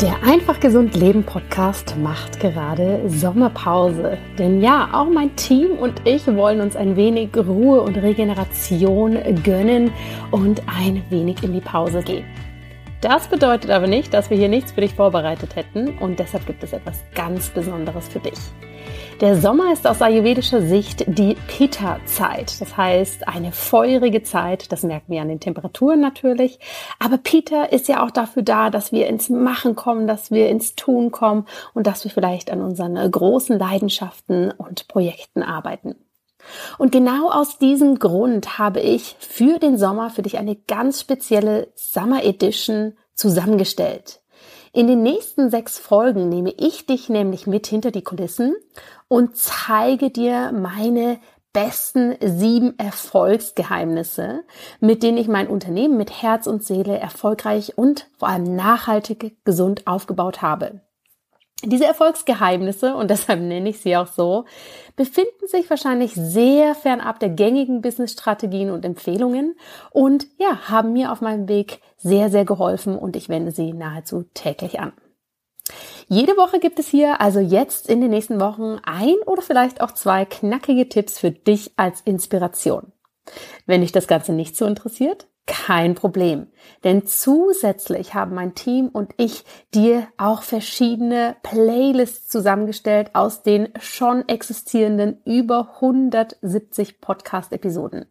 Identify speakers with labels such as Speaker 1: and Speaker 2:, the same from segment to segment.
Speaker 1: Der Einfach Gesund Leben Podcast macht gerade Sommerpause. Denn ja, auch mein Team und ich wollen uns ein wenig Ruhe und Regeneration gönnen und ein wenig in die Pause gehen. Das bedeutet aber nicht, dass wir hier nichts für dich vorbereitet hätten und deshalb gibt es etwas ganz Besonderes für dich. Der Sommer ist aus ayurvedischer Sicht die Pitta-Zeit. Das heißt, eine feurige Zeit. Das merken wir an den Temperaturen natürlich. Aber Pitta ist ja auch dafür da, dass wir ins Machen kommen, dass wir ins Tun kommen und dass wir vielleicht an unseren großen Leidenschaften und Projekten arbeiten. Und genau aus diesem Grund habe ich für den Sommer für dich eine ganz spezielle Summer Edition zusammengestellt. In den nächsten sechs Folgen nehme ich dich nämlich mit hinter die Kulissen und zeige dir meine besten sieben Erfolgsgeheimnisse, mit denen ich mein Unternehmen mit Herz und Seele erfolgreich und vor allem nachhaltig gesund aufgebaut habe. Diese Erfolgsgeheimnisse, und deshalb nenne ich sie auch so, befinden sich wahrscheinlich sehr fernab der gängigen Business-Strategien und Empfehlungen und ja, haben mir auf meinem Weg sehr, sehr geholfen und ich wende sie nahezu täglich an. Jede Woche gibt es hier also jetzt in den nächsten Wochen ein oder vielleicht auch zwei knackige Tipps für dich als Inspiration. Wenn dich das Ganze nicht so interessiert, kein Problem. Denn zusätzlich haben mein Team und ich dir auch verschiedene Playlists zusammengestellt aus den schon existierenden über 170 Podcast-Episoden.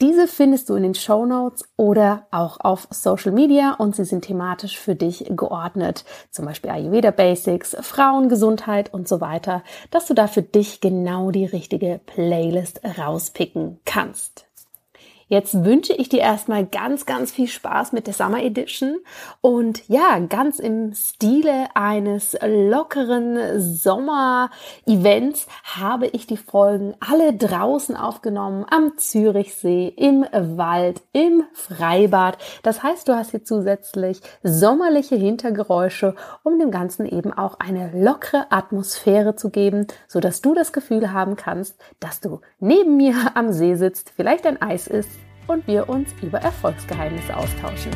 Speaker 1: Diese findest du in den Show Notes oder auch auf Social Media und sie sind thematisch für dich geordnet. Zum Beispiel Ayurveda Basics, Frauengesundheit und so weiter, dass du da für dich genau die richtige Playlist rauspicken kannst. Jetzt wünsche ich dir erstmal ganz, ganz viel Spaß mit der Summer Edition und ja, ganz im Stile eines lockeren Sommer-Events habe ich die Folgen alle draußen aufgenommen, am Zürichsee, im Wald, im Freibad. Das heißt, du hast hier zusätzlich sommerliche Hintergeräusche, um dem Ganzen eben auch eine lockere Atmosphäre zu geben, so dass du das Gefühl haben kannst, dass du neben mir am See sitzt, vielleicht ein Eis isst und wir uns über Erfolgsgeheimnisse austauschen.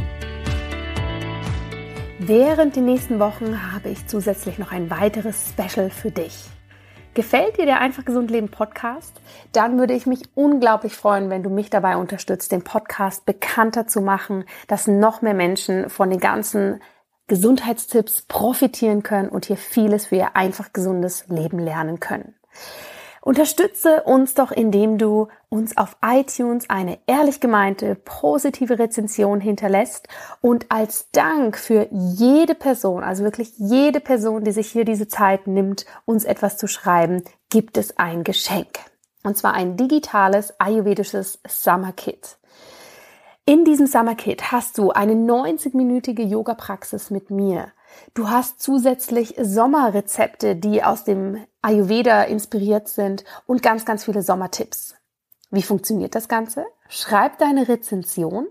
Speaker 1: Während den nächsten Wochen habe ich zusätzlich noch ein weiteres Special für dich. Gefällt dir der Einfach Gesund Leben Podcast? Dann würde ich mich unglaublich freuen, wenn du mich dabei unterstützt, den Podcast bekannter zu machen, dass noch mehr Menschen von den ganzen Gesundheitstipps profitieren können und hier vieles für ihr einfach gesundes Leben lernen können. Unterstütze uns doch, indem du uns auf iTunes eine ehrlich gemeinte, positive Rezension hinterlässt und als Dank für jede Person, also wirklich jede Person, die sich hier diese Zeit nimmt, uns etwas zu schreiben, gibt es ein Geschenk. Und zwar ein digitales ayurvedisches Summer Kit. In diesem Summer Kit hast du eine 90-minütige Yoga-Praxis mit mir. Du hast zusätzlich Sommerrezepte, die aus dem Ayurveda inspiriert sind und ganz, ganz viele Sommertipps. Wie funktioniert das Ganze? Schreib deine Rezension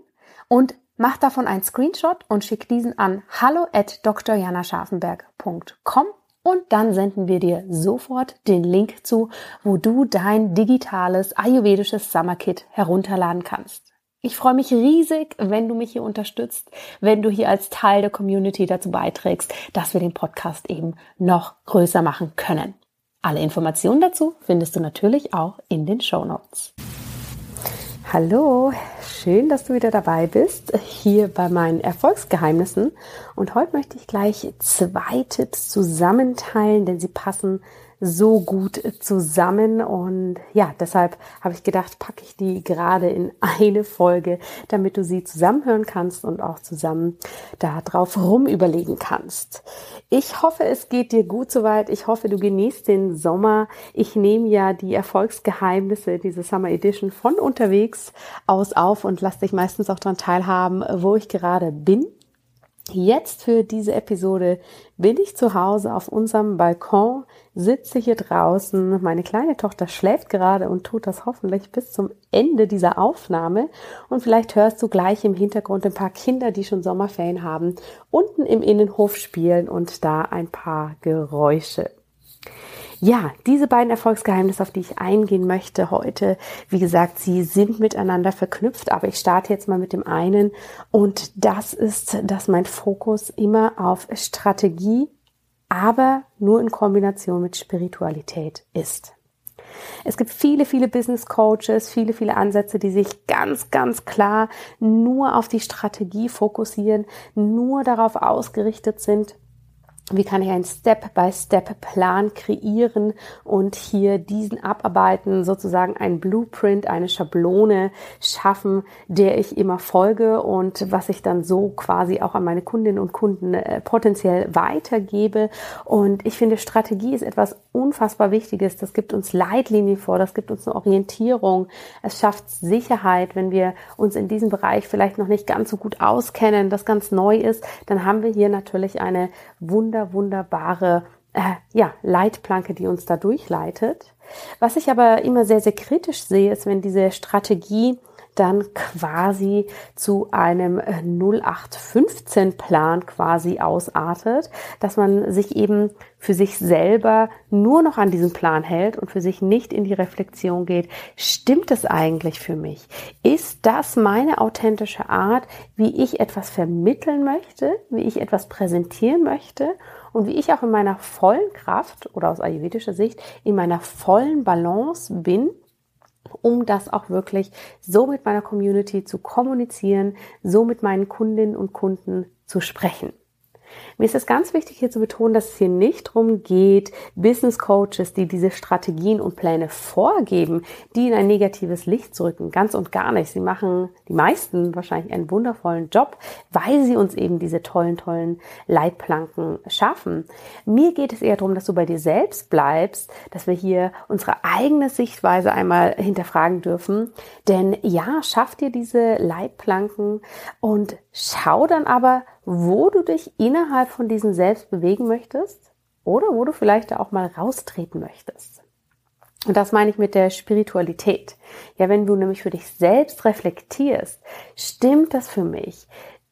Speaker 1: und mach davon einen Screenshot und schick diesen an hallo at drjanascharfenberg.com und dann senden wir dir sofort den Link zu, wo du dein digitales ayurvedisches Summerkit herunterladen kannst. Ich freue mich riesig, wenn du mich hier unterstützt, wenn du hier als Teil der Community dazu beiträgst, dass wir den Podcast eben noch größer machen können. Alle Informationen dazu findest du natürlich auch in den Show Notes. Hallo, schön, dass du wieder dabei bist, hier bei meinen Erfolgsgeheimnissen. Und heute möchte ich gleich zwei Tipps zusammenteilen, denn sie passen so gut zusammen und ja, deshalb habe ich gedacht, packe ich die gerade in eine Folge, damit du sie zusammenhören kannst und auch zusammen da drauf rumüberlegen kannst. Ich hoffe, es geht dir gut soweit. Ich hoffe, du genießt den Sommer. Ich nehme ja die Erfolgsgeheimnisse, diese Summer Edition von unterwegs aus auf und lass dich meistens auch daran teilhaben, wo ich gerade bin. Jetzt für diese Episode bin ich zu Hause auf unserem Balkon, sitze hier draußen. Meine kleine Tochter schläft gerade und tut das hoffentlich bis zum Ende dieser Aufnahme. Und vielleicht hörst du gleich im Hintergrund ein paar Kinder, die schon Sommerferien haben, unten im Innenhof spielen und da ein paar Geräusche. Ja, diese beiden Erfolgsgeheimnisse, auf die ich eingehen möchte heute, wie gesagt, sie sind miteinander verknüpft, aber ich starte jetzt mal mit dem einen und das ist, dass mein Fokus immer auf Strategie, aber nur in Kombination mit Spiritualität ist. Es gibt viele, viele Business Coaches, viele, viele Ansätze, die sich ganz, ganz klar nur auf die Strategie fokussieren, nur darauf ausgerichtet sind, wie kann ich einen Step-by-Step-Plan kreieren und hier diesen abarbeiten, sozusagen ein Blueprint, eine Schablone schaffen, der ich immer folge und was ich dann so quasi auch an meine Kundinnen und Kunden äh, potenziell weitergebe. Und ich finde, Strategie ist etwas unfassbar Wichtiges. Das gibt uns Leitlinien vor, das gibt uns eine Orientierung. Es schafft Sicherheit, wenn wir uns in diesem Bereich vielleicht noch nicht ganz so gut auskennen, das ganz neu ist, dann haben wir hier natürlich eine wunderbare wunder, wunderbare äh, ja, Leitplanke, die uns da durchleitet. Was ich aber immer sehr, sehr kritisch sehe, ist, wenn diese Strategie dann quasi zu einem 0815-Plan äh, quasi ausartet, dass man sich eben für sich selber nur noch an diesen Plan hält und für sich nicht in die Reflexion geht. Stimmt es eigentlich für mich? Ist das meine authentische Art, wie ich etwas vermitteln möchte, wie ich etwas präsentieren möchte? und wie ich auch in meiner vollen Kraft oder aus ayurvedischer Sicht in meiner vollen Balance bin um das auch wirklich so mit meiner Community zu kommunizieren, so mit meinen Kundinnen und Kunden zu sprechen. Mir ist es ganz wichtig hier zu betonen, dass es hier nicht darum geht, Business Coaches, die diese Strategien und Pläne vorgeben, die in ein negatives Licht zu rücken. Ganz und gar nicht. Sie machen die meisten wahrscheinlich einen wundervollen Job, weil sie uns eben diese tollen, tollen Leitplanken schaffen. Mir geht es eher darum, dass du bei dir selbst bleibst, dass wir hier unsere eigene Sichtweise einmal hinterfragen dürfen. Denn ja, schaff dir diese Leitplanken und schau dann aber, wo du dich innerhalb von diesen selbst bewegen möchtest oder wo du vielleicht auch mal raustreten möchtest. Und das meine ich mit der Spiritualität. Ja, wenn du nämlich für dich selbst reflektierst, stimmt das für mich?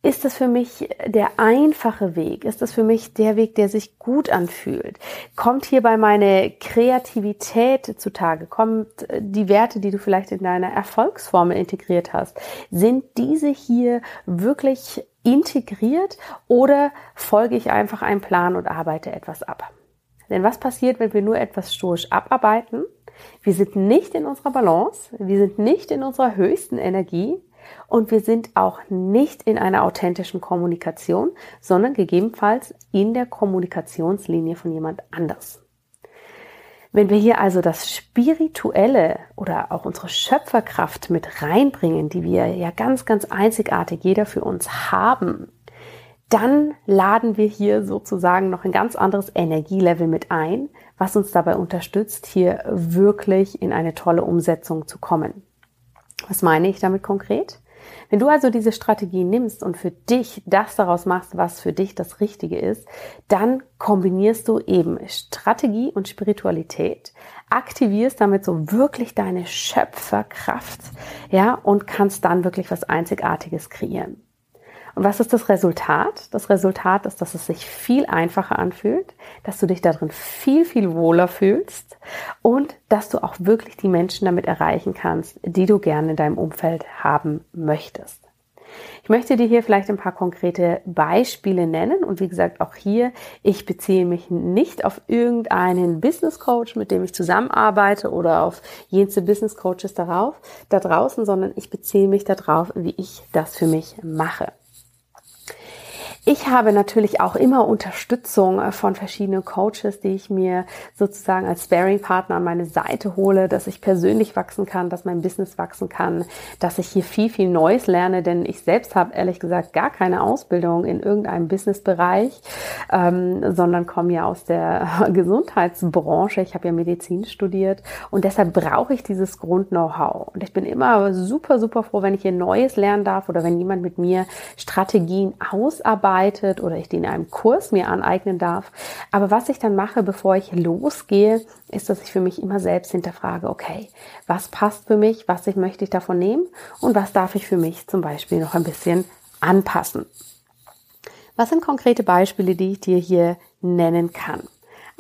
Speaker 1: Ist das für mich der einfache Weg? Ist das für mich der Weg, der sich gut anfühlt? Kommt hierbei meine Kreativität zutage? Kommt die Werte, die du vielleicht in deiner Erfolgsformel integriert hast? Sind diese hier wirklich integriert oder folge ich einfach einem Plan und arbeite etwas ab? Denn was passiert, wenn wir nur etwas stoisch abarbeiten? Wir sind nicht in unserer Balance, wir sind nicht in unserer höchsten Energie und wir sind auch nicht in einer authentischen Kommunikation, sondern gegebenenfalls in der Kommunikationslinie von jemand anders. Wenn wir hier also das Spirituelle oder auch unsere Schöpferkraft mit reinbringen, die wir ja ganz, ganz einzigartig jeder für uns haben, dann laden wir hier sozusagen noch ein ganz anderes Energielevel mit ein, was uns dabei unterstützt, hier wirklich in eine tolle Umsetzung zu kommen. Was meine ich damit konkret? Wenn du also diese Strategie nimmst und für dich das daraus machst, was für dich das Richtige ist, dann kombinierst du eben Strategie und Spiritualität, aktivierst damit so wirklich deine Schöpferkraft, ja, und kannst dann wirklich was Einzigartiges kreieren. Und was ist das Resultat? Das Resultat ist, dass es sich viel einfacher anfühlt, dass du dich darin viel, viel wohler fühlst und dass du auch wirklich die Menschen damit erreichen kannst, die du gerne in deinem Umfeld haben möchtest. Ich möchte dir hier vielleicht ein paar konkrete Beispiele nennen und wie gesagt auch hier, ich beziehe mich nicht auf irgendeinen Business Coach, mit dem ich zusammenarbeite oder auf jenste Business Coaches darauf, da draußen, sondern ich beziehe mich darauf, wie ich das für mich mache. Ich habe natürlich auch immer Unterstützung äh, von verschiedenen Coaches, die ich mir sozusagen als Sparing-Partner an meine Seite hole, dass ich persönlich wachsen kann, dass mein Business wachsen kann, dass ich hier viel, viel Neues lerne, denn ich selbst habe ehrlich gesagt gar keine Ausbildung in irgendeinem Businessbereich, ähm, sondern komme ja aus der Gesundheitsbranche. Ich habe ja Medizin studiert und deshalb brauche ich dieses Grund-Know-how. Und ich bin immer super, super froh, wenn ich hier Neues lernen darf oder wenn jemand mit mir Strategien ausarbeitet vorbereitet oder ich die in einem Kurs mir aneignen darf. Aber was ich dann mache, bevor ich losgehe, ist, dass ich für mich immer selbst hinterfrage, okay, was passt für mich, was ich möchte ich davon nehmen und was darf ich für mich zum Beispiel noch ein bisschen anpassen. Was sind konkrete Beispiele, die ich dir hier nennen kann?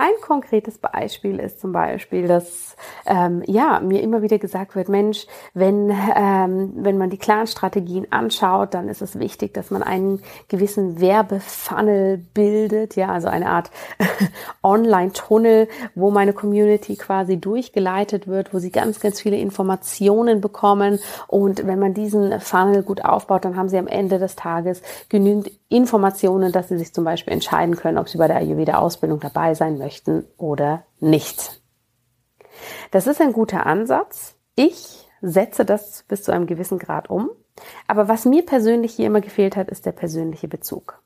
Speaker 1: Ein konkretes Beispiel ist zum Beispiel, dass ähm, ja mir immer wieder gesagt wird, Mensch, wenn ähm, wenn man die Clan-Strategien anschaut, dann ist es wichtig, dass man einen gewissen Werbefunnel bildet, ja, also eine Art Online-Tunnel, wo meine Community quasi durchgeleitet wird, wo sie ganz, ganz viele Informationen bekommen. Und wenn man diesen Funnel gut aufbaut, dann haben sie am Ende des Tages genügend Informationen, dass sie sich zum Beispiel entscheiden können, ob sie bei der Ayurveda-Ausbildung dabei sein möchten oder nicht. Das ist ein guter Ansatz. Ich setze das bis zu einem gewissen Grad um. Aber was mir persönlich hier immer gefehlt hat, ist der persönliche Bezug.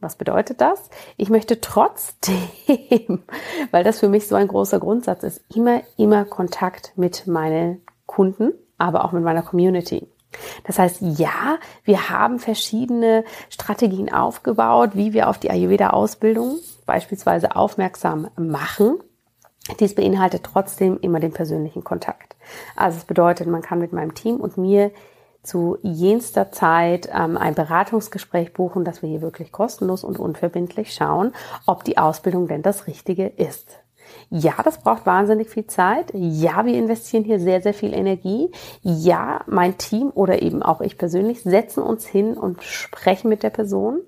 Speaker 1: Was bedeutet das? Ich möchte trotzdem, weil das für mich so ein großer Grundsatz ist, immer, immer Kontakt mit meinen Kunden, aber auch mit meiner Community. Das heißt, ja, wir haben verschiedene Strategien aufgebaut, wie wir auf die Ayurveda-Ausbildung beispielsweise aufmerksam machen. Dies beinhaltet trotzdem immer den persönlichen Kontakt. Also es bedeutet, man kann mit meinem Team und mir zu jenster Zeit ähm, ein Beratungsgespräch buchen, dass wir hier wirklich kostenlos und unverbindlich schauen, ob die Ausbildung denn das Richtige ist. Ja, das braucht wahnsinnig viel Zeit. Ja, wir investieren hier sehr, sehr viel Energie. Ja, mein Team oder eben auch ich persönlich setzen uns hin und sprechen mit der Person.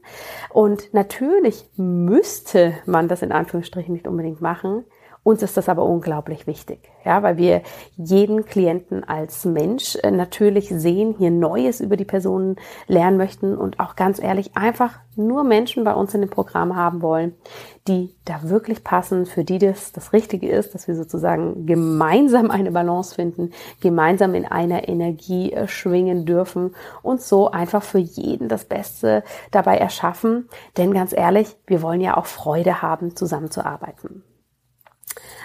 Speaker 1: Und natürlich müsste man das in Anführungsstrichen nicht unbedingt machen. Uns ist das aber unglaublich wichtig, ja, weil wir jeden Klienten als Mensch äh, natürlich sehen, hier Neues über die Personen lernen möchten und auch ganz ehrlich einfach nur Menschen bei uns in dem Programm haben wollen, die da wirklich passen, für die das das Richtige ist, dass wir sozusagen gemeinsam eine Balance finden, gemeinsam in einer Energie äh, schwingen dürfen und so einfach für jeden das Beste dabei erschaffen. Denn ganz ehrlich, wir wollen ja auch Freude haben, zusammenzuarbeiten.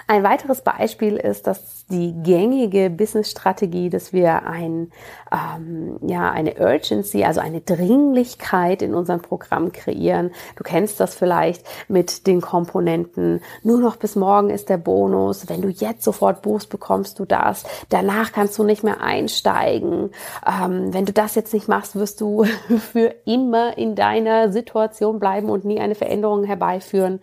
Speaker 1: Ein weiteres Beispiel ist, dass die gängige Business-Strategie, dass wir ein, ähm, ja, eine Urgency, also eine Dringlichkeit in unserem Programm kreieren. Du kennst das vielleicht mit den Komponenten. Nur noch bis morgen ist der Bonus. Wenn du jetzt sofort buchst, bekommst du das. Danach kannst du nicht mehr einsteigen. Ähm, wenn du das jetzt nicht machst, wirst du für immer in deiner Situation bleiben und nie eine Veränderung herbeiführen.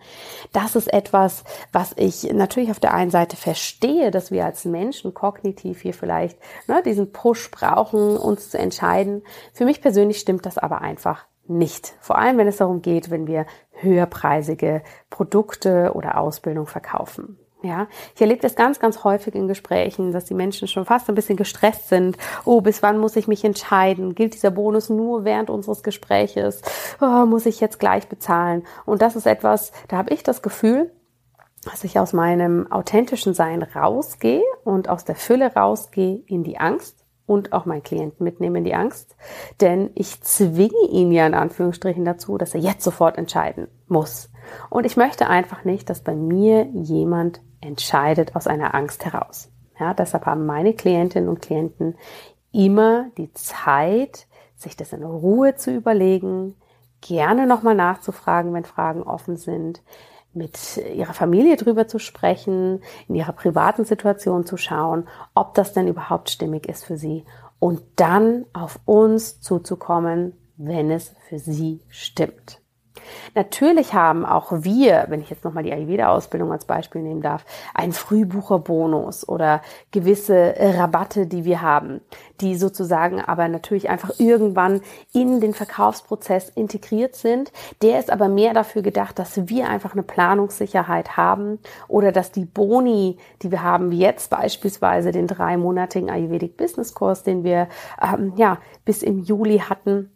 Speaker 1: Das ist etwas, was ich natürlich auf der einen Seite verstehe, dass wir als Menschen kognitiv hier vielleicht ne, diesen Push brauchen, uns zu entscheiden. Für mich persönlich stimmt das aber einfach nicht. Vor allem, wenn es darum geht, wenn wir höherpreisige Produkte oder Ausbildung verkaufen. Ja, ich erlebe das ganz, ganz häufig in Gesprächen, dass die Menschen schon fast ein bisschen gestresst sind. Oh, bis wann muss ich mich entscheiden? Gilt dieser Bonus nur während unseres Gespräches? Oh, muss ich jetzt gleich bezahlen? Und das ist etwas, da habe ich das Gefühl, dass ich aus meinem authentischen Sein rausgehe und aus der Fülle rausgehe in die Angst und auch meinen Klienten mitnehme in die Angst. Denn ich zwinge ihn ja in Anführungsstrichen dazu, dass er jetzt sofort entscheiden muss. Und ich möchte einfach nicht, dass bei mir jemand entscheidet aus einer Angst heraus. Ja, deshalb haben meine Klientinnen und Klienten immer die Zeit, sich das in Ruhe zu überlegen, gerne nochmal nachzufragen, wenn Fragen offen sind, mit ihrer Familie drüber zu sprechen, in ihrer privaten Situation zu schauen, ob das denn überhaupt stimmig ist für sie und dann auf uns zuzukommen, wenn es für sie stimmt. Natürlich haben auch wir, wenn ich jetzt nochmal die Ayurveda-Ausbildung als Beispiel nehmen darf, einen Frühbucherbonus oder gewisse Rabatte, die wir haben, die sozusagen aber natürlich einfach irgendwann in den Verkaufsprozess integriert sind. Der ist aber mehr dafür gedacht, dass wir einfach eine Planungssicherheit haben oder dass die Boni, die wir haben, wie jetzt beispielsweise den dreimonatigen Ayurvedic Business Kurs, den wir ähm, ja bis im Juli hatten,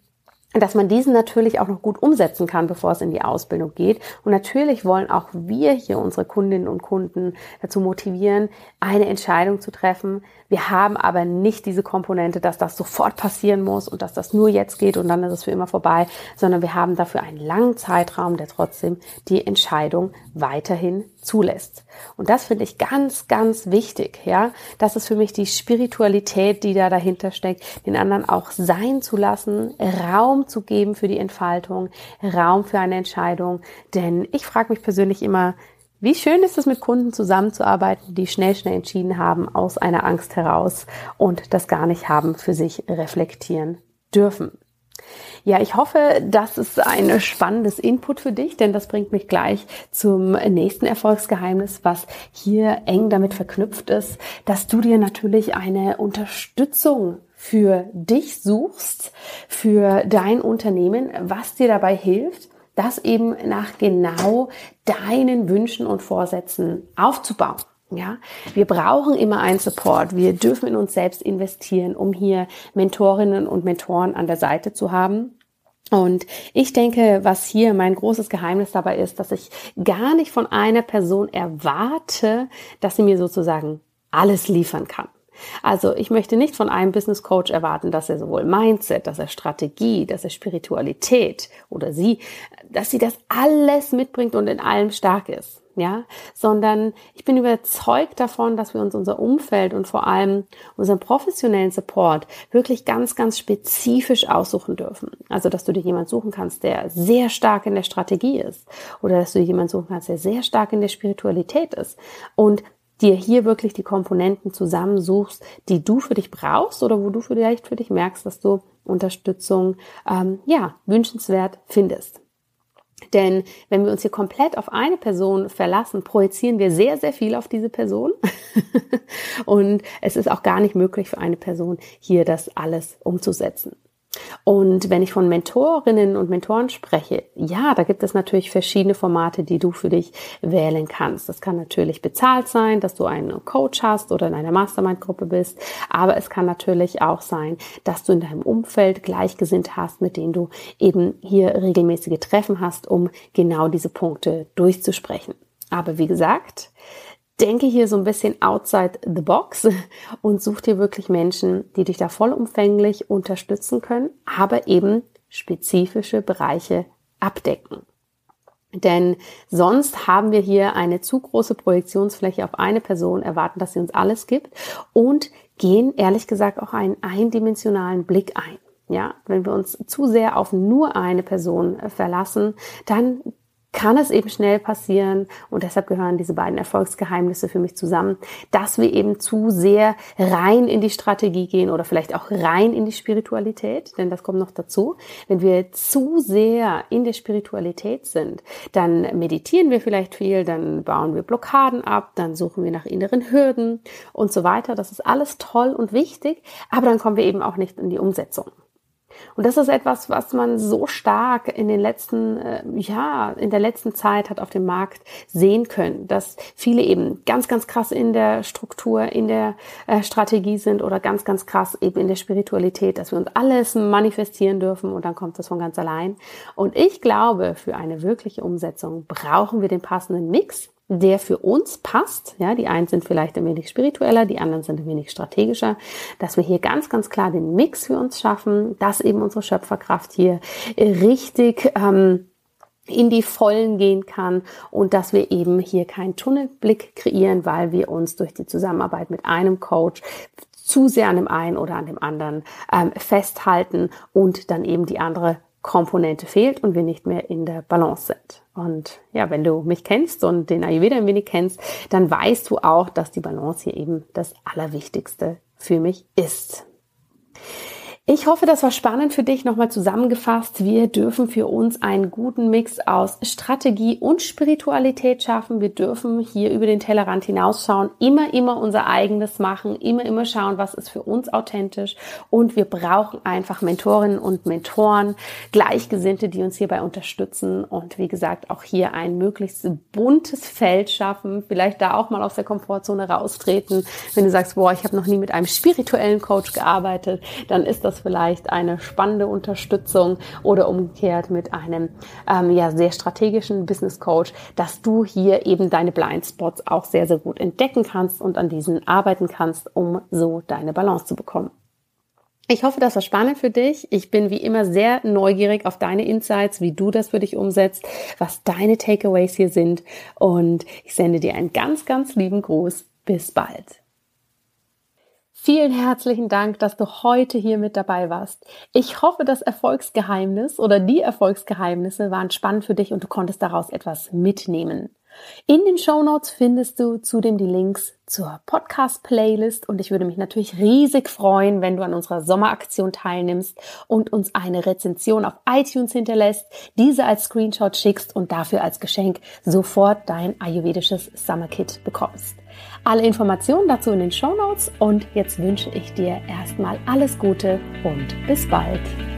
Speaker 1: dass man diesen natürlich auch noch gut umsetzen kann, bevor es in die Ausbildung geht. Und natürlich wollen auch wir hier unsere Kundinnen und Kunden dazu motivieren, eine Entscheidung zu treffen. Wir haben aber nicht diese Komponente, dass das sofort passieren muss und dass das nur jetzt geht und dann ist es für immer vorbei, sondern wir haben dafür einen langen Zeitraum, der trotzdem die Entscheidung weiterhin zulässt. Und das finde ich ganz, ganz wichtig, ja. Das ist für mich die Spiritualität, die da dahinter steckt, den anderen auch sein zu lassen, Raum zu geben für die Entfaltung, Raum für eine Entscheidung. Denn ich frage mich persönlich immer, wie schön ist es, mit Kunden zusammenzuarbeiten, die schnell, schnell entschieden haben, aus einer Angst heraus und das gar nicht haben für sich reflektieren dürfen. Ja, ich hoffe, das ist ein spannendes Input für dich, denn das bringt mich gleich zum nächsten Erfolgsgeheimnis, was hier eng damit verknüpft ist, dass du dir natürlich eine Unterstützung für dich suchst, für dein Unternehmen, was dir dabei hilft, das eben nach genau deinen Wünschen und Vorsätzen aufzubauen. Ja, wir brauchen immer einen Support. Wir dürfen in uns selbst investieren, um hier Mentorinnen und Mentoren an der Seite zu haben, und ich denke, was hier mein großes Geheimnis dabei ist, dass ich gar nicht von einer Person erwarte, dass sie mir sozusagen alles liefern kann. Also ich möchte nicht von einem Business Coach erwarten, dass er sowohl Mindset, dass er Strategie, dass er Spiritualität oder sie, dass sie das alles mitbringt und in allem stark ist ja, sondern ich bin überzeugt davon, dass wir uns unser Umfeld und vor allem unseren professionellen Support wirklich ganz, ganz spezifisch aussuchen dürfen. Also, dass du dir jemand suchen kannst, der sehr stark in der Strategie ist oder dass du dir jemand suchen kannst, der sehr stark in der Spiritualität ist und dir hier wirklich die Komponenten zusammensuchst, die du für dich brauchst oder wo du vielleicht für dich merkst, dass du Unterstützung ähm, ja wünschenswert findest. Denn wenn wir uns hier komplett auf eine Person verlassen, projizieren wir sehr, sehr viel auf diese Person. und es ist auch gar nicht möglich für eine Person, hier das alles umzusetzen. Und wenn ich von Mentorinnen und Mentoren spreche, ja, da gibt es natürlich verschiedene Formate, die du für dich wählen kannst. Das kann natürlich bezahlt sein, dass du einen Coach hast oder in einer Mastermind-Gruppe bist, aber es kann natürlich auch sein, dass du in deinem Umfeld Gleichgesinnt hast, mit denen du eben hier regelmäßige Treffen hast, um genau diese Punkte durchzusprechen. Aber wie gesagt, denke hier so ein bisschen outside the box und such dir wirklich Menschen, die dich da vollumfänglich unterstützen können, aber eben spezifische Bereiche abdecken. Denn sonst haben wir hier eine zu große Projektionsfläche auf eine Person, erwarten, dass sie uns alles gibt und gehen ehrlich gesagt auch einen eindimensionalen Blick ein. Ja, wenn wir uns zu sehr auf nur eine Person verlassen, dann kann es eben schnell passieren, und deshalb gehören diese beiden Erfolgsgeheimnisse für mich zusammen, dass wir eben zu sehr rein in die Strategie gehen oder vielleicht auch rein in die Spiritualität, denn das kommt noch dazu. Wenn wir zu sehr in der Spiritualität sind, dann meditieren wir vielleicht viel, dann bauen wir Blockaden ab, dann suchen wir nach inneren Hürden und so weiter. Das ist alles toll und wichtig, aber dann kommen wir eben auch nicht in die Umsetzung. Und das ist etwas, was man so stark in den letzten, äh, ja, in der letzten Zeit hat auf dem Markt sehen können, dass viele eben ganz, ganz krass in der Struktur, in der äh, Strategie sind oder ganz, ganz krass eben in der Spiritualität, dass wir uns alles manifestieren dürfen und dann kommt das von ganz allein. Und ich glaube, für eine wirkliche Umsetzung brauchen wir den passenden Mix der für uns passt. Ja, die einen sind vielleicht ein wenig spiritueller, die anderen sind ein wenig strategischer, dass wir hier ganz, ganz klar den Mix für uns schaffen, dass eben unsere Schöpferkraft hier richtig ähm, in die Vollen gehen kann und dass wir eben hier keinen Tunnelblick kreieren, weil wir uns durch die Zusammenarbeit mit einem Coach zu sehr an dem einen oder an dem anderen ähm, festhalten und dann eben die andere Komponente fehlt und wir nicht mehr in der Balance sind. Und ja, wenn du mich kennst und den Ayurveda ein wenig kennst, dann weißt du auch, dass die Balance hier eben das Allerwichtigste für mich ist. Ich hoffe, das war spannend für dich. Nochmal zusammengefasst. Wir dürfen für uns einen guten Mix aus Strategie und Spiritualität schaffen. Wir dürfen hier über den Tellerrand hinausschauen, immer, immer unser eigenes machen, immer, immer schauen, was ist für uns authentisch. Und wir brauchen einfach Mentorinnen und Mentoren, Gleichgesinnte, die uns hierbei unterstützen. Und wie gesagt, auch hier ein möglichst buntes Feld schaffen. Vielleicht da auch mal aus der Komfortzone raustreten. Wenn du sagst, boah, ich habe noch nie mit einem spirituellen Coach gearbeitet, dann ist das das vielleicht eine spannende Unterstützung oder umgekehrt mit einem ähm, ja, sehr strategischen Business Coach, dass du hier eben deine Blindspots auch sehr, sehr gut entdecken kannst und an diesen arbeiten kannst, um so deine Balance zu bekommen. Ich hoffe, das war spannend für dich. Ich bin wie immer sehr neugierig auf deine Insights, wie du das für dich umsetzt, was deine Takeaways hier sind. Und ich sende dir einen ganz, ganz lieben Gruß. Bis bald. Vielen herzlichen Dank, dass du heute hier mit dabei warst. Ich hoffe, das Erfolgsgeheimnis oder die Erfolgsgeheimnisse waren spannend für dich und du konntest daraus etwas mitnehmen. In den Show Notes findest du zudem die Links zur Podcast-Playlist und ich würde mich natürlich riesig freuen, wenn du an unserer Sommeraktion teilnimmst und uns eine Rezension auf iTunes hinterlässt, diese als Screenshot schickst und dafür als Geschenk sofort dein ayurvedisches Summer Kit bekommst. Alle Informationen dazu in den Show Notes und jetzt wünsche ich dir erstmal alles Gute und bis bald.